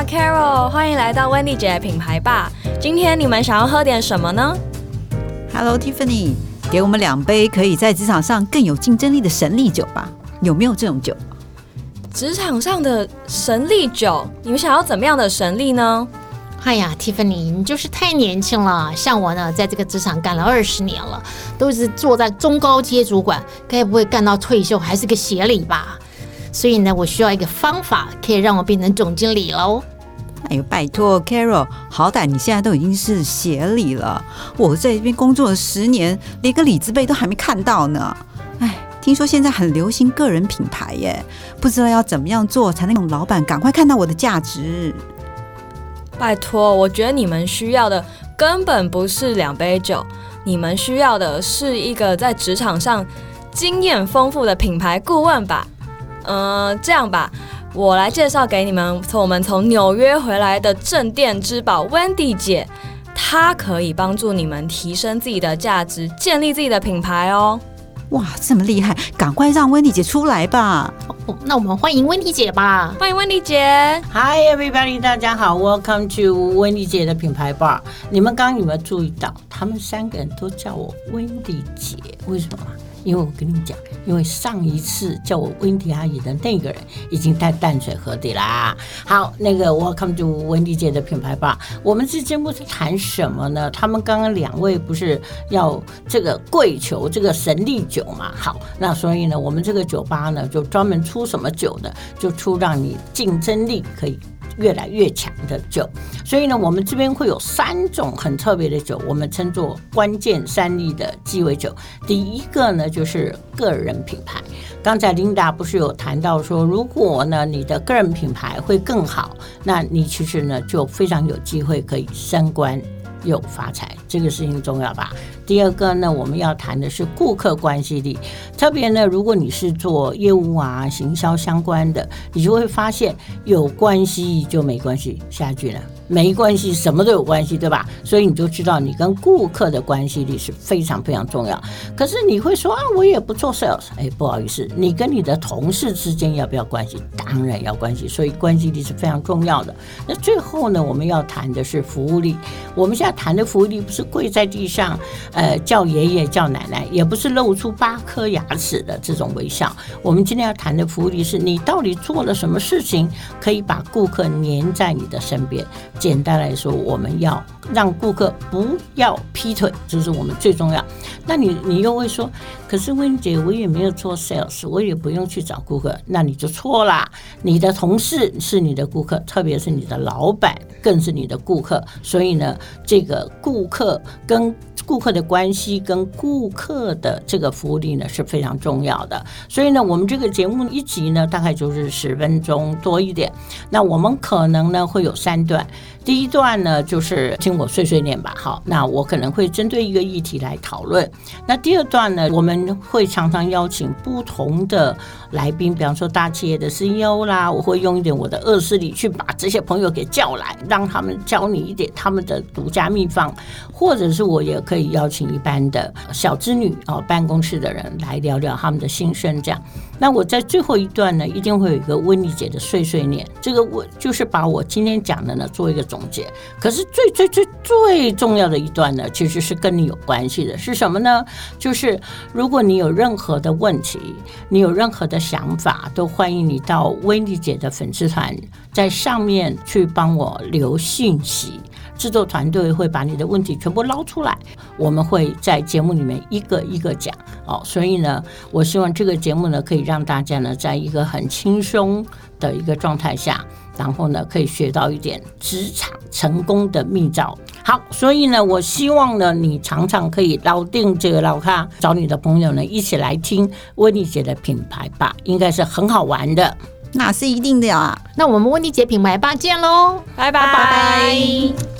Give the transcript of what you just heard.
哇，Carol，欢迎来到温蒂姐品牌吧。今天你们想要喝点什么呢？Hello Tiffany，给我们两杯可以在职场上更有竞争力的神力酒吧。有没有这种酒？职场上的神力酒，你们想要怎么样的神力呢？哎呀，Tiffany，你就是太年轻了。像我呢，在这个职场干了二十年了，都是坐在中高阶主管，该不会干到退休还是个协理吧？所以呢，我需要一个方法，可以让我变成总经理喽。哎呦，拜托，Carol，好歹你现在都已经是协理了，我在这边工作了十年，连个李字辈都还没看到呢。哎，听说现在很流行个人品牌耶，不知道要怎么样做才能让老板赶快看到我的价值。拜托，我觉得你们需要的根本不是两杯酒，你们需要的是一个在职场上经验丰富的品牌顾问吧。嗯，这样吧，我来介绍给你们，从我们从纽约回来的镇店之宝 Wendy 姐，她可以帮助你们提升自己的价值，建立自己的品牌哦。哇，这么厉害，赶快让 Wendy 姐出来吧。那我们欢迎 Wendy 姐吧，欢迎 Wendy 姐。Hi everybody，大家好，Welcome to Wendy 姐的品牌 bar。你们刚刚有没有注意到，他们三个人都叫我 Wendy 姐，为什么？因为我跟你讲，因为上一次叫我温迪阿姨的那个人已经在淡水河底啦。好，那个 Welcome to 温迪姐的品牌吧。我们这节目是谈什么呢？他们刚刚两位不是要这个跪求这个神力酒嘛？好，那所以呢，我们这个酒吧呢，就专门出什么酒呢？就出让你竞争力可以。越来越强的酒，所以呢，我们这边会有三种很特别的酒，我们称作关键三力的鸡尾酒。第一个呢，就是个人品牌。刚才琳达不是有谈到说，如果呢你的个人品牌会更好，那你其实呢就非常有机会可以升官。又发财，这个事情重要吧？第二个呢，我们要谈的是顾客关系力。特别呢，如果你是做业务啊、行销相关的，你就会发现有关系就没关系。下一句呢？没关系，什么都有关系，对吧？所以你就知道你跟顾客的关系力是非常非常重要。可是你会说啊，我也不做 sales，哎，不好意思，你跟你的同事之间要不要关系？当然要关系，所以关系力是非常重要的。那最后呢，我们要谈的是服务力。我们现在谈的服务力不是跪在地上，呃，叫爷爷叫奶奶，也不是露出八颗牙齿的这种微笑。我们今天要谈的服务力是你到底做了什么事情，可以把顾客黏在你的身边。简单来说，我们要让顾客不要劈腿，这是我们最重要。那你你又会说，可是温姐，我也没有做 sales，我也不用去找顾客，那你就错啦。你的同事是你的顾客，特别是你的老板更是你的顾客。所以呢，这个顾客跟顾客的关系跟顾客的这个服务力呢是非常重要的。所以呢，我们这个节目一集呢大概就是十分钟多一点。那我们可能呢会有三段。第一段呢，就是听我碎碎念吧。好，那我可能会针对一个议题来讨论。那第二段呢，我们会常常邀请不同的来宾，比方说大企业的 CEO 啦，我会用一点我的恶势力去把这些朋友给叫来，让他们教你一点他们的独家秘方，或者是我也可以邀请一般的小织女啊，办公室的人来聊聊他们的心声，这样。那我在最后一段呢，一定会有一个温妮姐的碎碎念，这个我就是把我今天讲的呢做一个总结。可是最最最最重要的一段呢，其实是跟你有关系的，是什么呢？就是如果你有任何的问题，你有任何的想法，都欢迎你到温妮姐的粉丝团，在上面去帮我留信息。制作团队会把你的问题全部捞出来，我们会在节目里面一个一个讲哦。所以呢，我希望这个节目呢，可以让大家呢，在一个很轻松的一个状态下，然后呢，可以学到一点职场成功的秘招。好，所以呢，我希望呢，你常常可以老定这个老咖，找你的朋友呢，一起来听温妮姐的品牌吧，应该是很好玩的。那是一定的啊。那我们温妮姐品牌吧见喽，拜拜。